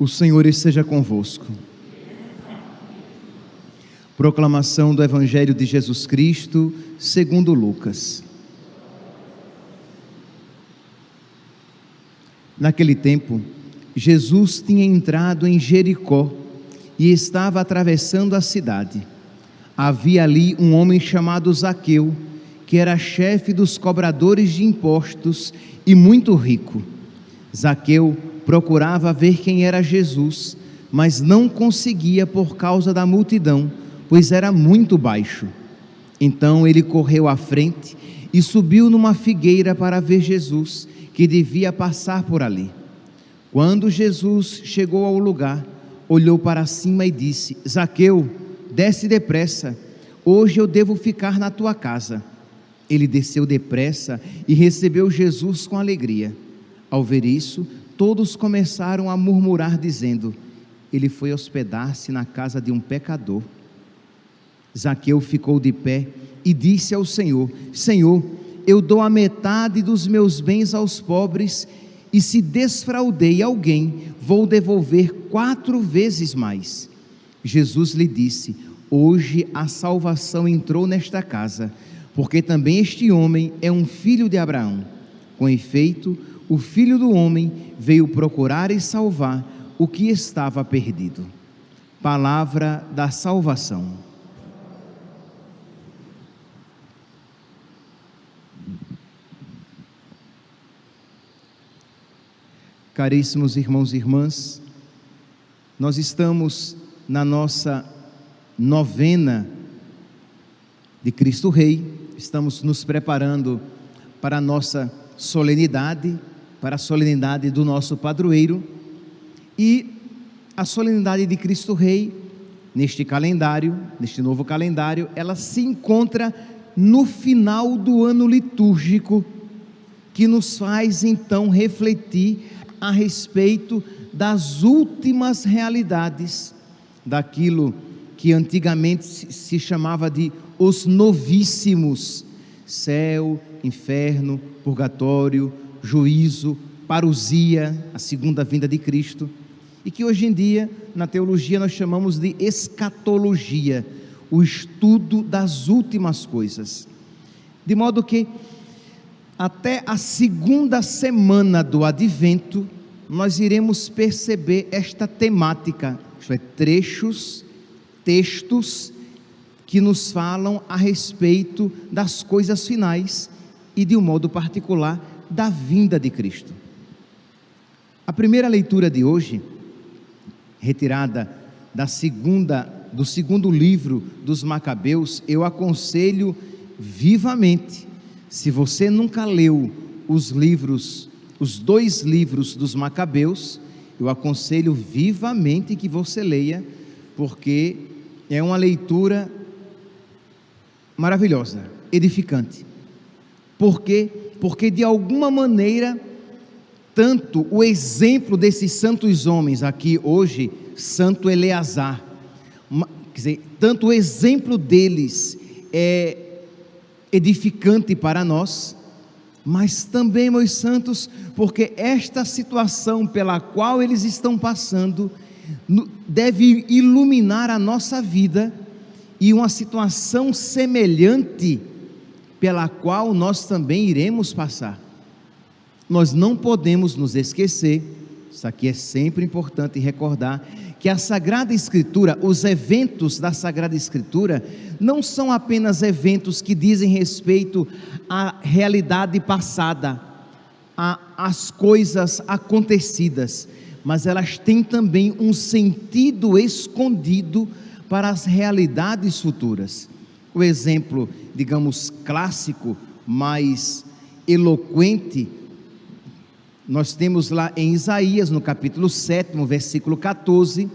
O Senhor esteja convosco. Proclamação do Evangelho de Jesus Cristo, segundo Lucas. Naquele tempo, Jesus tinha entrado em Jericó e estava atravessando a cidade. Havia ali um homem chamado Zaqueu, que era chefe dos cobradores de impostos e muito rico. Zaqueu procurava ver quem era Jesus, mas não conseguia por causa da multidão, pois era muito baixo. Então ele correu à frente e subiu numa figueira para ver Jesus, que devia passar por ali. Quando Jesus chegou ao lugar, olhou para cima e disse: Zaqueu, desce depressa, hoje eu devo ficar na tua casa. Ele desceu depressa e recebeu Jesus com alegria. Ao ver isso, todos começaram a murmurar, dizendo: Ele foi hospedar-se na casa de um pecador. Zaqueu ficou de pé e disse ao Senhor: Senhor, eu dou a metade dos meus bens aos pobres, e se desfraudei alguém, vou devolver quatro vezes mais. Jesus lhe disse: Hoje a salvação entrou nesta casa, porque também este homem é um filho de Abraão. Com efeito, o filho do homem veio procurar e salvar o que estava perdido. Palavra da salvação. Caríssimos irmãos e irmãs, nós estamos na nossa novena de Cristo Rei, estamos nos preparando para a nossa solenidade para a solenidade do nosso padroeiro e a solenidade de Cristo Rei, neste calendário, neste novo calendário, ela se encontra no final do ano litúrgico, que nos faz então refletir a respeito das últimas realidades daquilo que antigamente se chamava de os novíssimos céu, inferno, purgatório, juízo, parousia, a segunda vinda de Cristo, e que hoje em dia, na teologia, nós chamamos de escatologia, o estudo das últimas coisas. De modo que, até a segunda semana do advento, nós iremos perceber esta temática, isto é, trechos, textos que nos falam a respeito das coisas finais e, de um modo particular, da vinda de Cristo. A primeira leitura de hoje, retirada da segunda do segundo livro dos Macabeus, eu aconselho vivamente. Se você nunca leu os livros, os dois livros dos Macabeus, eu aconselho vivamente que você leia, porque é uma leitura maravilhosa, edificante. Porque porque de alguma maneira, tanto o exemplo desses santos homens aqui hoje, Santo Eleazar, quer dizer, tanto o exemplo deles é edificante para nós, mas também, meus santos, porque esta situação pela qual eles estão passando deve iluminar a nossa vida e uma situação semelhante pela qual nós também iremos passar. Nós não podemos nos esquecer, isso aqui é sempre importante recordar, que a Sagrada Escritura, os eventos da Sagrada Escritura, não são apenas eventos que dizem respeito à realidade passada, às coisas acontecidas, mas elas têm também um sentido escondido para as realidades futuras. O exemplo, digamos, clássico, mais eloquente, nós temos lá em Isaías, no capítulo 7, versículo 14,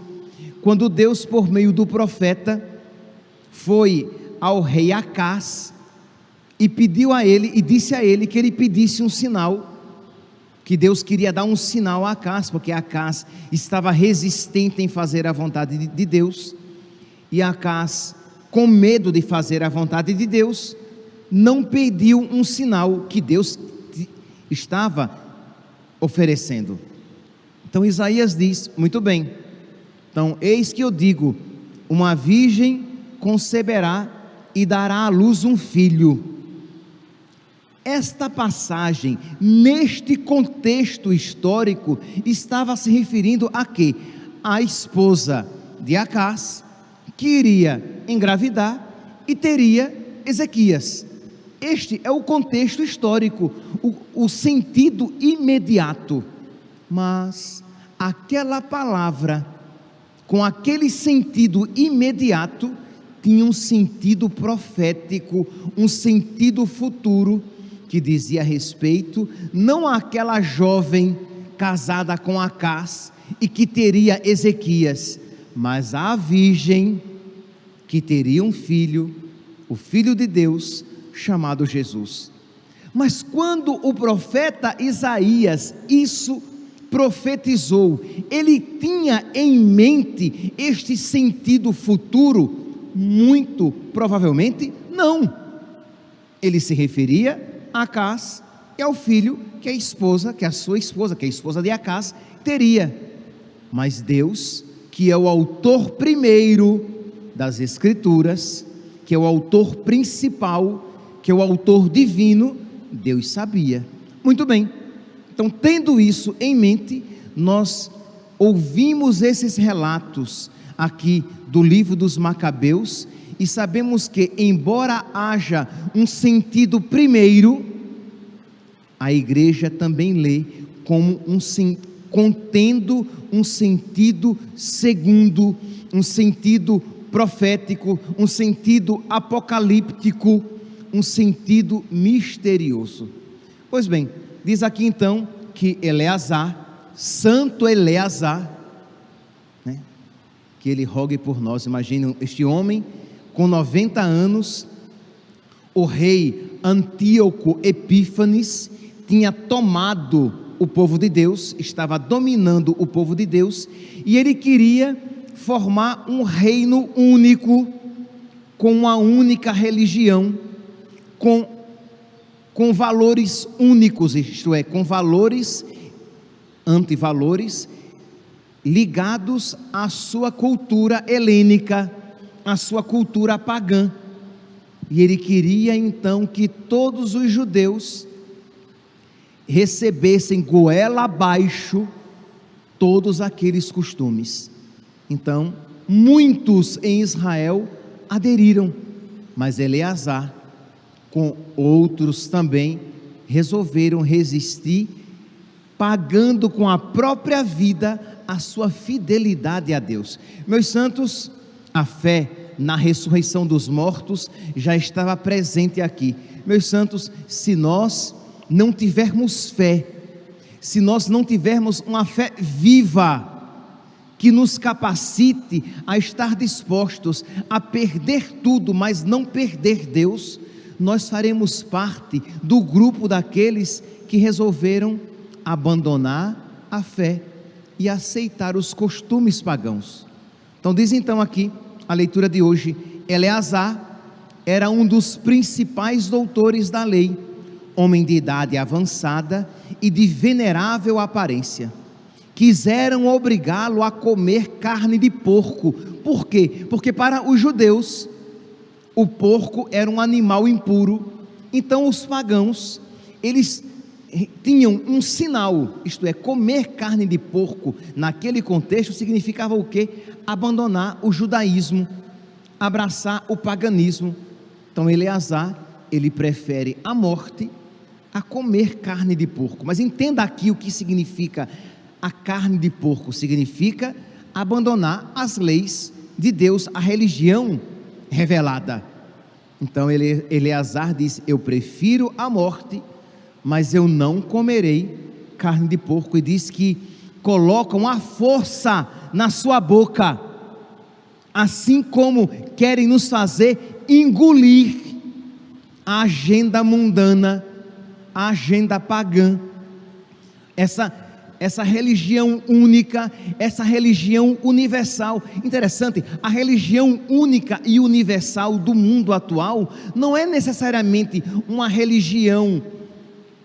quando Deus, por meio do profeta, foi ao rei Acás e pediu a ele, e disse a ele que ele pedisse um sinal, que Deus queria dar um sinal a Acás, porque Acás estava resistente em fazer a vontade de Deus, e Acás com medo de fazer a vontade de Deus, não pediu um sinal que Deus estava oferecendo. Então Isaías diz: muito bem. Então, eis que eu digo: uma virgem conceberá e dará à luz um filho. Esta passagem, neste contexto histórico, estava se referindo a quê? A esposa de Acás, que iria engravidar e teria Ezequias. Este é o contexto histórico, o, o sentido imediato. Mas aquela palavra, com aquele sentido imediato, tinha um sentido profético, um sentido futuro, que dizia respeito não àquela jovem casada com Acás e que teria Ezequias, mas à virgem que teria um filho, o filho de Deus, chamado Jesus. Mas quando o profeta Isaías isso profetizou, ele tinha em mente este sentido futuro? Muito provavelmente não. Ele se referia Acás e ao filho que a esposa, que a sua esposa, que a esposa de Acás, teria. Mas Deus, que é o autor primeiro das Escrituras, que é o autor principal, que é o autor divino, Deus sabia. Muito bem. Então, tendo isso em mente, nós ouvimos esses relatos aqui do livro dos Macabeus e sabemos que, embora haja um sentido primeiro, a igreja também lê como um contendo um sentido segundo, um sentido profético, um sentido apocalíptico, um sentido misterioso. Pois bem, diz aqui então que Eleazar, Santo Eleazar, né, que ele rogue por nós. Imaginem este homem com 90 anos, o rei Antíoco Epífanes tinha tomado o povo de Deus, estava dominando o povo de Deus, e ele queria formar um reino único, com uma única religião, com, com valores únicos, isto é, com valores, antivalores, ligados à sua cultura helênica a sua cultura pagã. E ele queria então que todos os judeus recebessem goela abaixo todos aqueles costumes. Então, muitos em Israel aderiram, mas Eleazar, com outros também, resolveram resistir, pagando com a própria vida a sua fidelidade a Deus. Meus santos, a fé na ressurreição dos mortos já estava presente aqui. Meus santos, se nós não tivermos fé, se nós não tivermos uma fé viva, que nos capacite a estar dispostos a perder tudo, mas não perder Deus, nós faremos parte do grupo daqueles que resolveram abandonar a fé e aceitar os costumes pagãos. Então diz então aqui a leitura de hoje, Eleazar era um dos principais doutores da lei, homem de idade avançada e de venerável aparência. Quiseram obrigá-lo a comer carne de porco. Por quê? Porque para os judeus, o porco era um animal impuro. Então os pagãos, eles tinham um sinal, isto é, comer carne de porco naquele contexto significava o quê? Abandonar o judaísmo, abraçar o paganismo. Então Eleazar, ele prefere a morte a comer carne de porco. Mas entenda aqui o que significa a carne de porco: significa abandonar as leis de Deus, a religião revelada. Então Eleazar diz: Eu prefiro a morte mas eu não comerei carne de porco. E diz que colocam a força na sua boca, assim como querem nos fazer engolir a agenda mundana, a agenda pagã, essa essa religião única, essa religião universal. Interessante, a religião única e universal do mundo atual não é necessariamente uma religião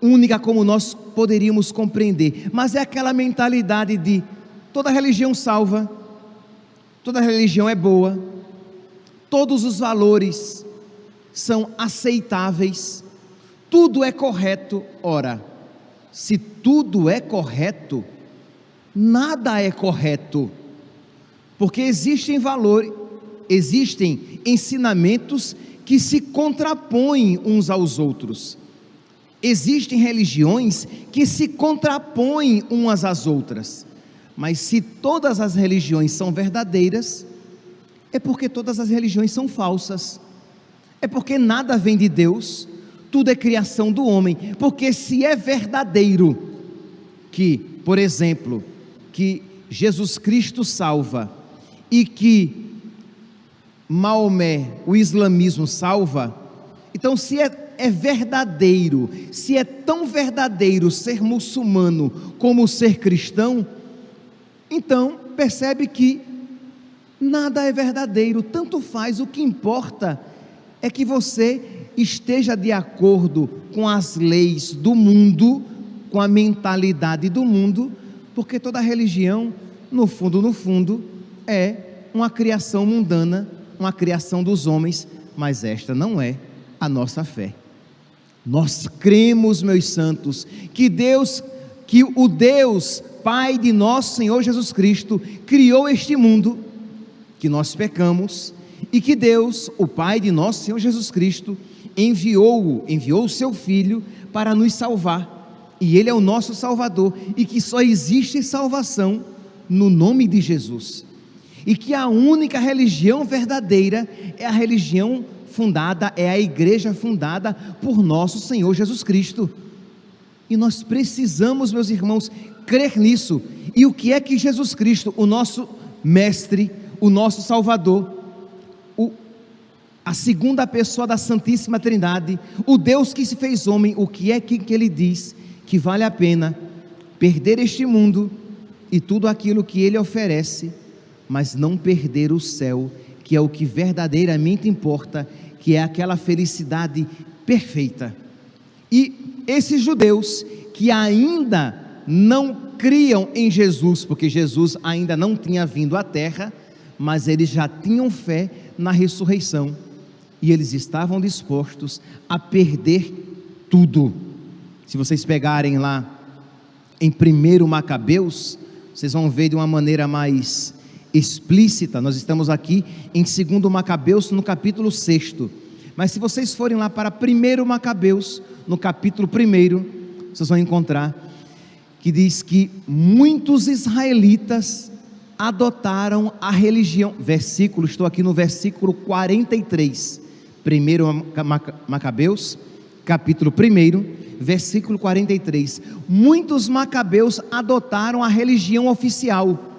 única como nós poderíamos compreender, mas é aquela mentalidade de toda religião salva, toda religião é boa, todos os valores são aceitáveis, tudo é correto. Ora, se tudo é correto, nada é correto, porque existem valores, existem ensinamentos que se contrapõem uns aos outros. Existem religiões que se contrapõem umas às outras. Mas se todas as religiões são verdadeiras, é porque todas as religiões são falsas. É porque nada vem de Deus, tudo é criação do homem. Porque se é verdadeiro que, por exemplo, que Jesus Cristo salva e que Maomé, o islamismo, salva, então se é é verdadeiro, se é tão verdadeiro ser muçulmano como ser cristão, então percebe que nada é verdadeiro, tanto faz, o que importa é que você esteja de acordo com as leis do mundo, com a mentalidade do mundo, porque toda religião, no fundo, no fundo, é uma criação mundana, uma criação dos homens, mas esta não é a nossa fé. Nós cremos, meus santos, que Deus, que o Deus, Pai de nosso Senhor Jesus Cristo, criou este mundo, que nós pecamos, e que Deus, o Pai de nosso Senhor Jesus Cristo, enviou-o, enviou o seu Filho para nos salvar, e Ele é o nosso Salvador, e que só existe salvação no nome de Jesus, e que a única religião verdadeira é a religião fundada, é a igreja fundada por nosso Senhor Jesus Cristo. E nós precisamos, meus irmãos, crer nisso. E o que é que Jesus Cristo, o nosso Mestre, o nosso Salvador, a segunda pessoa da Santíssima Trindade, o Deus que se fez homem, o que é que, que ele diz? Que vale a pena perder este mundo e tudo aquilo que ele oferece, mas não perder o céu que é o que verdadeiramente importa, que é aquela felicidade perfeita. E esses judeus que ainda não criam em Jesus, porque Jesus ainda não tinha vindo à terra, mas eles já tinham fé na ressurreição e eles estavam dispostos a perder tudo. Se vocês pegarem lá em 1 Macabeus, vocês vão ver de uma maneira mais explícita. Nós estamos aqui em 2 Macabeus, no capítulo 6. Mas se vocês forem lá para 1 Macabeus, no capítulo 1, vocês vão encontrar que diz que muitos israelitas adotaram a religião. Versículo, estou aqui no versículo 43. 1 Macabeus, capítulo 1, versículo 43. Muitos macabeus adotaram a religião oficial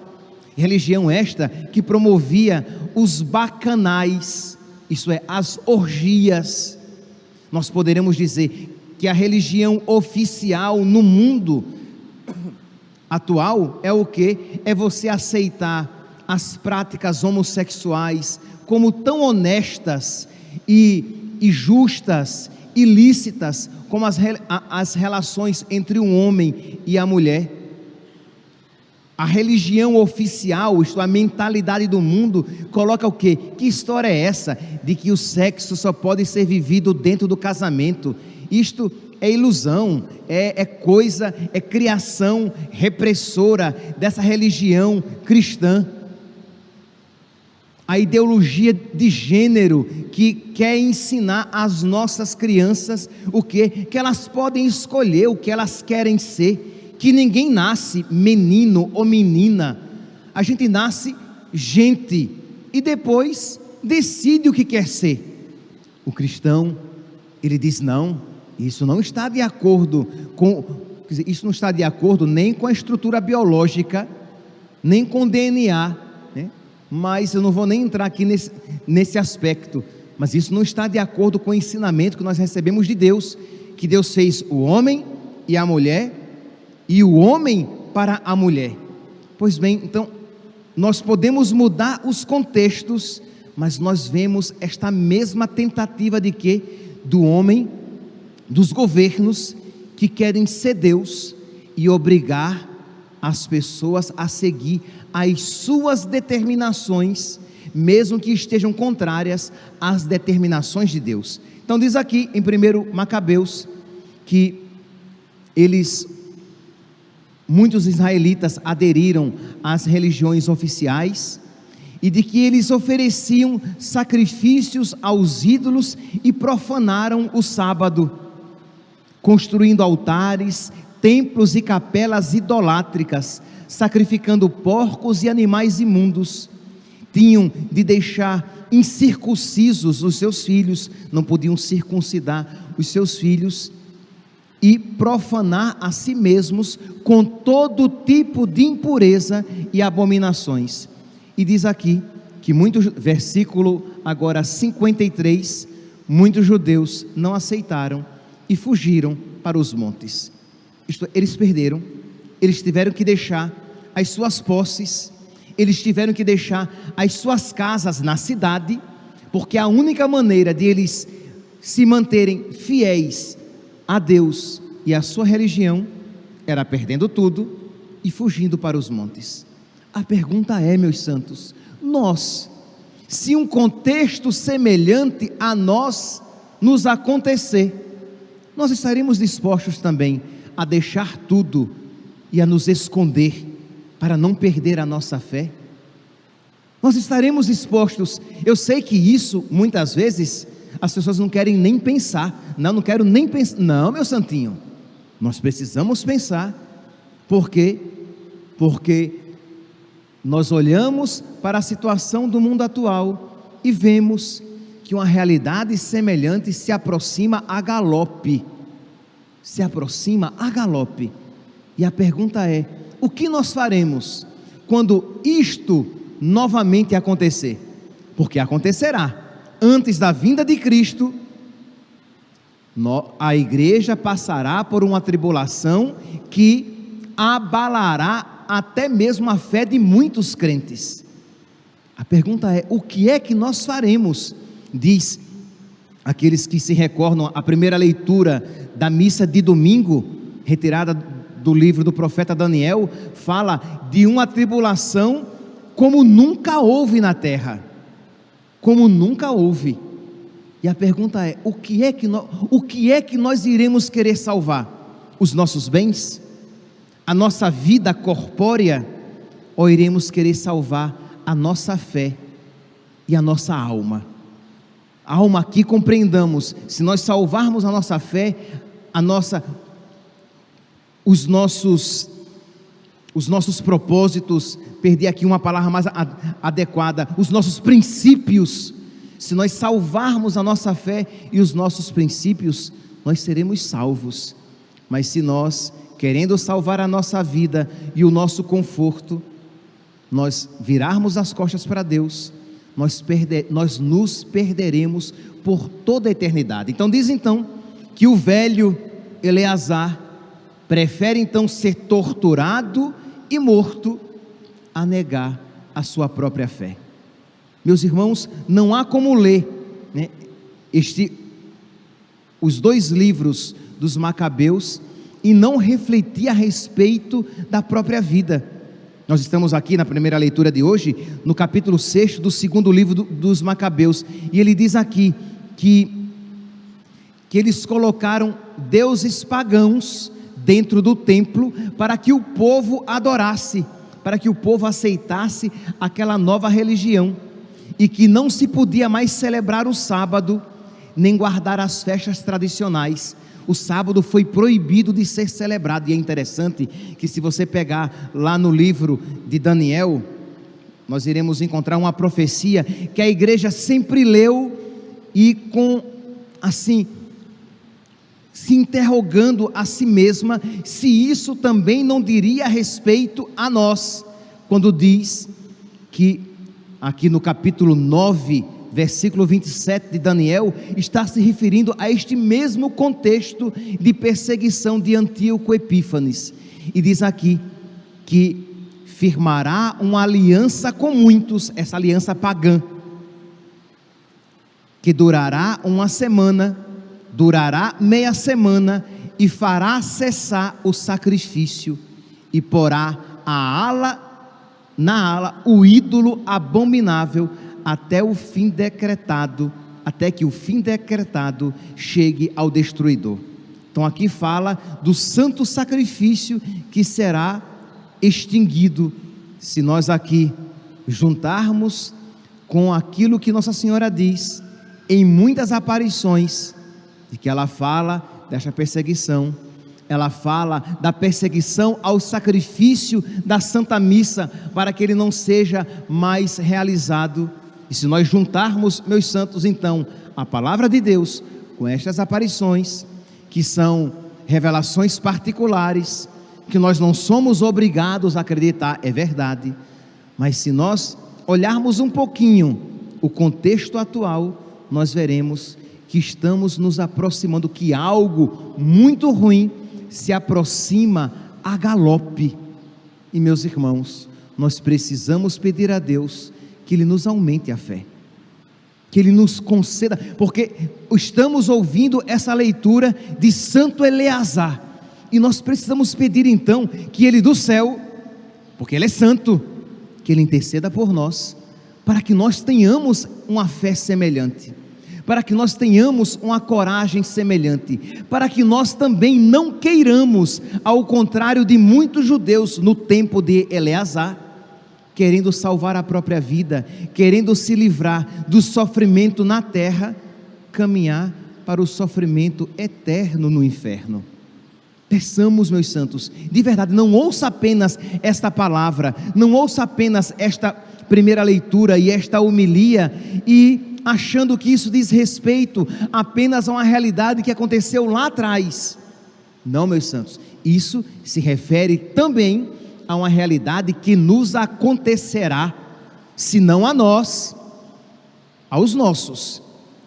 Religião esta que promovia os bacanais, isso é, as orgias. Nós poderemos dizer que a religião oficial no mundo atual é o que? É você aceitar as práticas homossexuais como tão honestas e, e justas, ilícitas, como as, as relações entre o homem e a mulher a religião oficial, isto a mentalidade do mundo, coloca o quê? Que história é essa de que o sexo só pode ser vivido dentro do casamento? Isto é ilusão, é, é coisa, é criação repressora dessa religião cristã. A ideologia de gênero que quer ensinar às nossas crianças o que? Que elas podem escolher o que elas querem ser que ninguém nasce menino ou menina, a gente nasce gente e depois decide o que quer ser. O cristão, ele diz: não, isso não está de acordo com, isso não está de acordo nem com a estrutura biológica, nem com o DNA? Mas eu não vou nem entrar aqui nesse, nesse aspecto, mas isso não está de acordo com o ensinamento que nós recebemos de Deus, que Deus fez o homem e a mulher e o homem para a mulher. Pois bem, então, nós podemos mudar os contextos, mas nós vemos esta mesma tentativa de que? Do homem, dos governos, que querem ser Deus e obrigar as pessoas a seguir as suas determinações, mesmo que estejam contrárias às determinações de Deus. Então diz aqui em 1 Macabeus que eles muitos israelitas aderiram às religiões oficiais e de que eles ofereciam sacrifícios aos ídolos e profanaram o sábado, construindo altares, templos e capelas idolátricas, sacrificando porcos e animais imundos. Tinham de deixar incircuncisos os seus filhos, não podiam circuncidar os seus filhos e profanar a si mesmos com todo tipo de impureza e abominações. E diz aqui que muitos, versículo agora 53, muitos judeus não aceitaram e fugiram para os montes. Isto, eles perderam, eles tiveram que deixar as suas posses, eles tiveram que deixar as suas casas na cidade, porque a única maneira de eles se manterem fiéis a Deus e a sua religião era perdendo tudo e fugindo para os montes. A pergunta é, meus santos, nós, se um contexto semelhante a nós nos acontecer, nós estaremos dispostos também a deixar tudo e a nos esconder para não perder a nossa fé? Nós estaremos dispostos. Eu sei que isso muitas vezes as pessoas não querem nem pensar. Não, não quero nem pensar. Não, meu santinho. Nós precisamos pensar. Por quê? Porque nós olhamos para a situação do mundo atual e vemos que uma realidade semelhante se aproxima a galope. Se aproxima a galope. E a pergunta é: o que nós faremos quando isto novamente acontecer? Porque acontecerá. Antes da vinda de Cristo, a igreja passará por uma tribulação que abalará até mesmo a fé de muitos crentes. A pergunta é: o que é que nós faremos? Diz aqueles que se recordam a primeira leitura da missa de domingo, retirada do livro do profeta Daniel, fala de uma tribulação como nunca houve na terra. Como nunca houve. E a pergunta é: o que é que nós, o que é que nós iremos querer salvar? Os nossos bens? a nossa vida corpórea, ou iremos querer salvar a nossa fé e a nossa alma? Alma aqui compreendamos, se nós salvarmos a nossa fé, a nossa os nossos os nossos propósitos, perdi aqui uma palavra mais adequada, os nossos princípios, se nós salvarmos a nossa fé e os nossos princípios, nós seremos salvos. Mas se nós querendo salvar a nossa vida e o nosso conforto, nós virarmos as costas para Deus, nós, nós nos perderemos por toda a eternidade. Então diz então que o velho Eleazar prefere então ser torturado e morto a negar a sua própria fé. Meus irmãos, não há como ler né, este, os dois livros dos Macabeus e não refletir a respeito da própria vida. Nós estamos aqui na primeira leitura de hoje, no capítulo 6 do segundo livro do, dos Macabeus, e ele diz aqui que, que eles colocaram deuses pagãos dentro do templo para que o povo adorasse, para que o povo aceitasse aquela nova religião, e que não se podia mais celebrar o sábado, nem guardar as festas tradicionais, o sábado foi proibido de ser celebrado. E é interessante que, se você pegar lá no livro de Daniel, nós iremos encontrar uma profecia que a igreja sempre leu e com, assim, se interrogando a si mesma se isso também não diria respeito a nós, quando diz que, aqui no capítulo 9 versículo 27 de Daniel, está se referindo a este mesmo contexto de perseguição de Antíoco Epífanes. E diz aqui que firmará uma aliança com muitos, essa aliança pagã, que durará uma semana, durará meia semana, e fará cessar o sacrifício e porá a ala na ala o ídolo abominável até o fim decretado, até que o fim decretado chegue ao destruidor. Então aqui fala do santo sacrifício que será extinguido se nós aqui juntarmos com aquilo que Nossa Senhora diz em muitas aparições, de que ela fala desta perseguição, ela fala da perseguição ao sacrifício da Santa Missa, para que ele não seja mais realizado. E se nós juntarmos, meus santos, então, a palavra de Deus com estas aparições, que são revelações particulares, que nós não somos obrigados a acreditar, é verdade, mas se nós olharmos um pouquinho o contexto atual, nós veremos que estamos nos aproximando, que algo muito ruim se aproxima a galope. E meus irmãos, nós precisamos pedir a Deus que Ele nos aumente a fé, que Ele nos conceda, porque estamos ouvindo essa leitura de Santo Eleazar, e nós precisamos pedir então que Ele do céu, porque Ele é santo, que Ele interceda por nós, para que nós tenhamos uma fé semelhante para que nós tenhamos uma coragem semelhante, para que nós também não queiramos, ao contrário de muitos judeus no tempo de Eleazar, querendo salvar a própria vida, querendo se livrar do sofrimento na terra, caminhar para o sofrimento eterno no inferno. Peçamos, meus santos, de verdade, não ouça apenas esta palavra, não ouça apenas esta primeira leitura e esta homilia e achando que isso diz respeito apenas a uma realidade que aconteceu lá atrás. Não, meus santos, isso se refere também a uma realidade que nos acontecerá, se não a nós, aos nossos.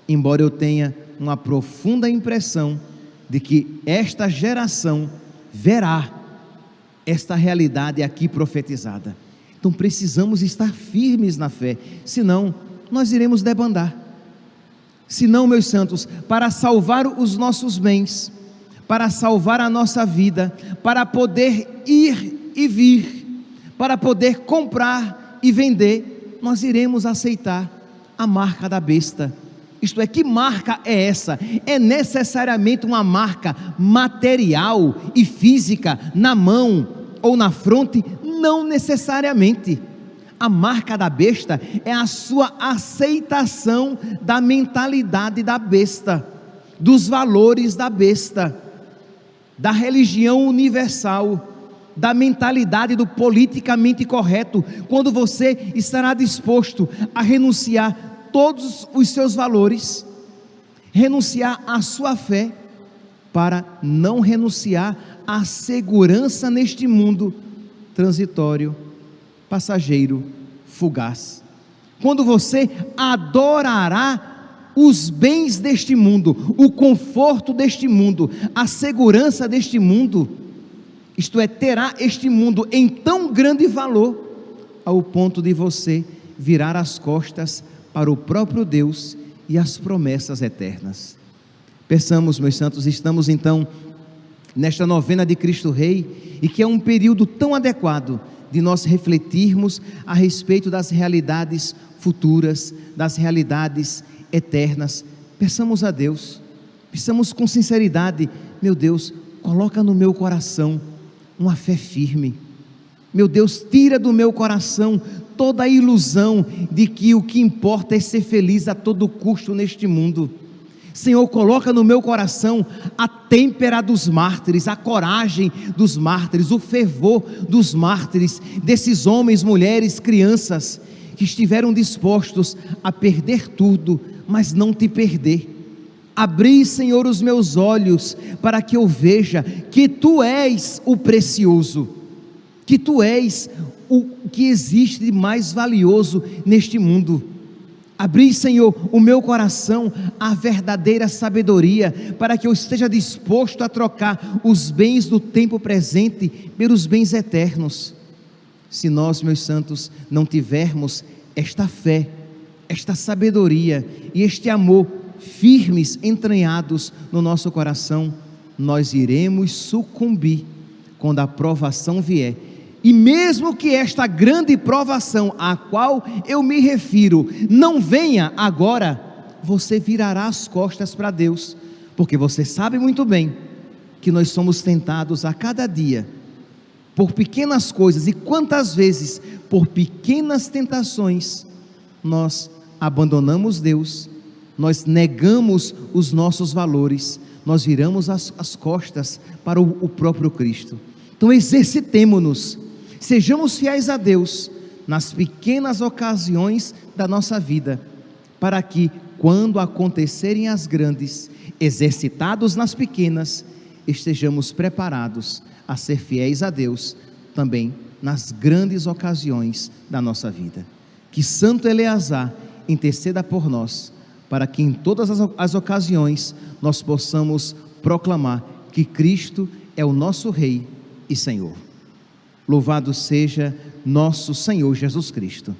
Embora eu tenha uma profunda impressão de que esta geração verá esta realidade aqui profetizada. Então precisamos estar firmes na fé, senão nós iremos debandar. Se não, meus santos, para salvar os nossos bens, para salvar a nossa vida, para poder ir e vir, para poder comprar e vender, nós iremos aceitar a marca da besta. Isto é, que marca é essa? É necessariamente uma marca material e física na mão ou na fronte? Não necessariamente. A marca da besta é a sua aceitação da mentalidade da besta, dos valores da besta, da religião universal, da mentalidade do politicamente correto, quando você estará disposto a renunciar todos os seus valores, renunciar à sua fé, para não renunciar à segurança neste mundo transitório passageiro, fugaz. Quando você adorará os bens deste mundo, o conforto deste mundo, a segurança deste mundo, isto é, terá este mundo em tão grande valor, ao ponto de você virar as costas para o próprio Deus e as promessas eternas. Pensamos, meus santos, estamos então nesta novena de Cristo Rei e que é um período tão adequado de nós refletirmos a respeito das realidades futuras, das realidades eternas. Peçamos a Deus, peçamos com sinceridade, meu Deus, coloca no meu coração uma fé firme. Meu Deus, tira do meu coração toda a ilusão de que o que importa é ser feliz a todo custo neste mundo. Senhor, coloca no meu coração a têmpera dos mártires, a coragem dos mártires, o fervor dos mártires, desses homens, mulheres, crianças que estiveram dispostos a perder tudo, mas não te perder. Abri, Senhor, os meus olhos para que eu veja que tu és o precioso, que tu és o que existe de mais valioso neste mundo Abri, Senhor, o meu coração à verdadeira sabedoria, para que eu esteja disposto a trocar os bens do tempo presente pelos bens eternos. Se nós, meus santos, não tivermos esta fé, esta sabedoria e este amor firmes, entranhados no nosso coração, nós iremos sucumbir quando a provação vier. E mesmo que esta grande provação a qual eu me refiro não venha agora, você virará as costas para Deus, porque você sabe muito bem que nós somos tentados a cada dia por pequenas coisas e quantas vezes por pequenas tentações nós abandonamos Deus, nós negamos os nossos valores, nós viramos as, as costas para o, o próprio Cristo. Então exercitemo-nos, sejamos fiéis a Deus nas pequenas ocasiões da nossa vida, para que, quando acontecerem as grandes, exercitados nas pequenas, estejamos preparados a ser fiéis a Deus também nas grandes ocasiões da nossa vida. Que Santo Eleazar interceda por nós, para que em todas as, as ocasiões nós possamos proclamar que Cristo é o nosso Rei e Senhor. Louvado seja nosso Senhor Jesus Cristo,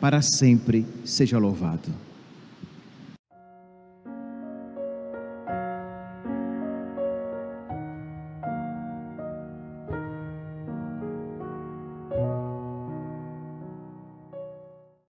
para sempre seja louvado.